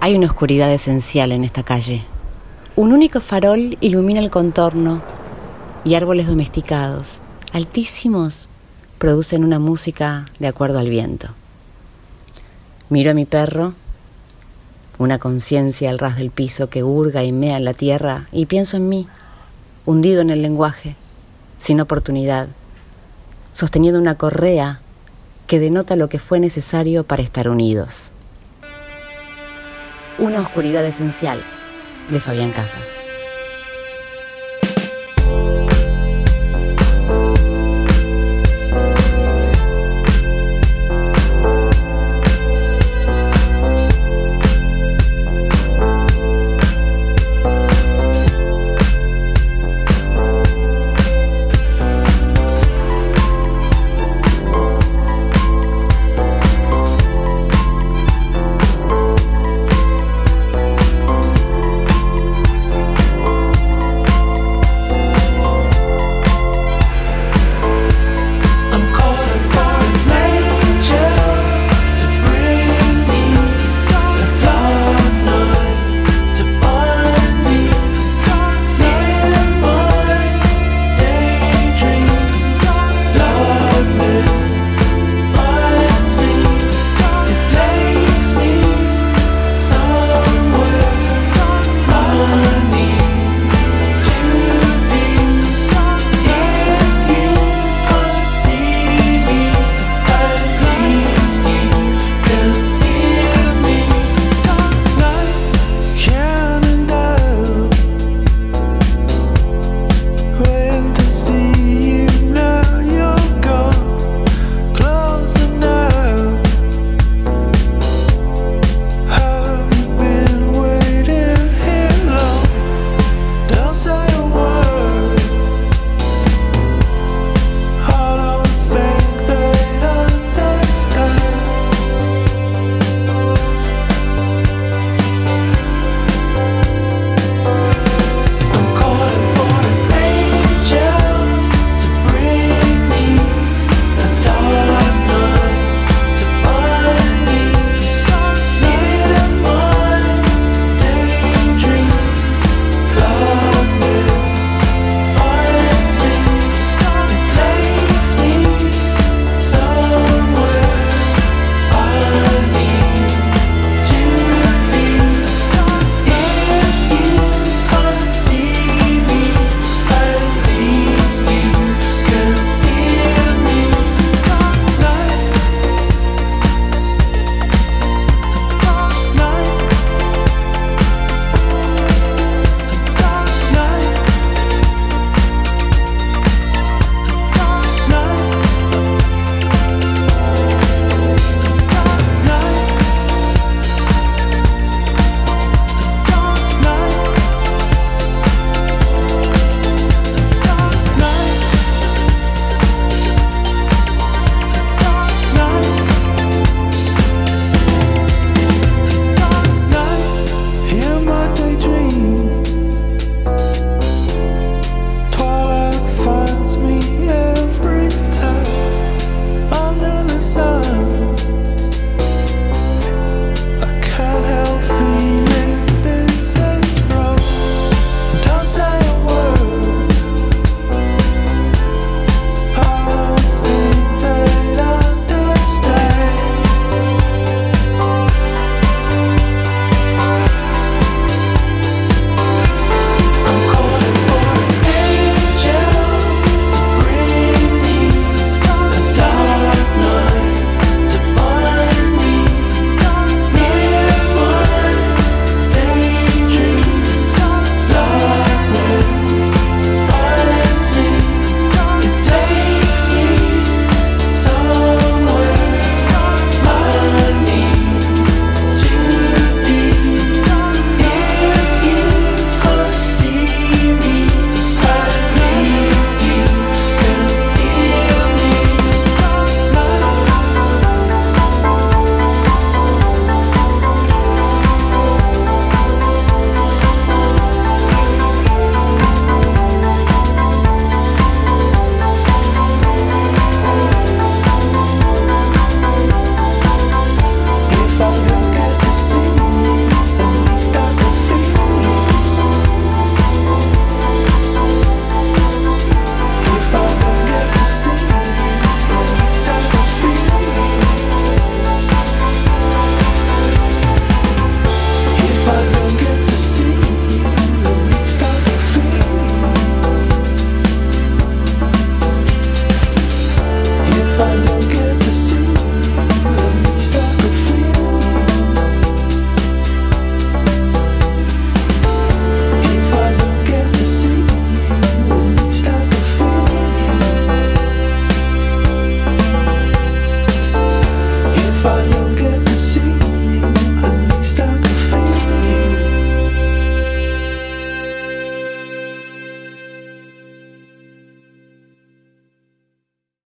Hay una oscuridad esencial en esta calle. Un único farol ilumina el contorno y árboles domesticados, altísimos, producen una música de acuerdo al viento. Miro a mi perro, una conciencia al ras del piso que hurga y mea en la tierra, y pienso en mí, hundido en el lenguaje, sin oportunidad, sosteniendo una correa que denota lo que fue necesario para estar unidos. Una oscuridad esencial de Fabián Casas.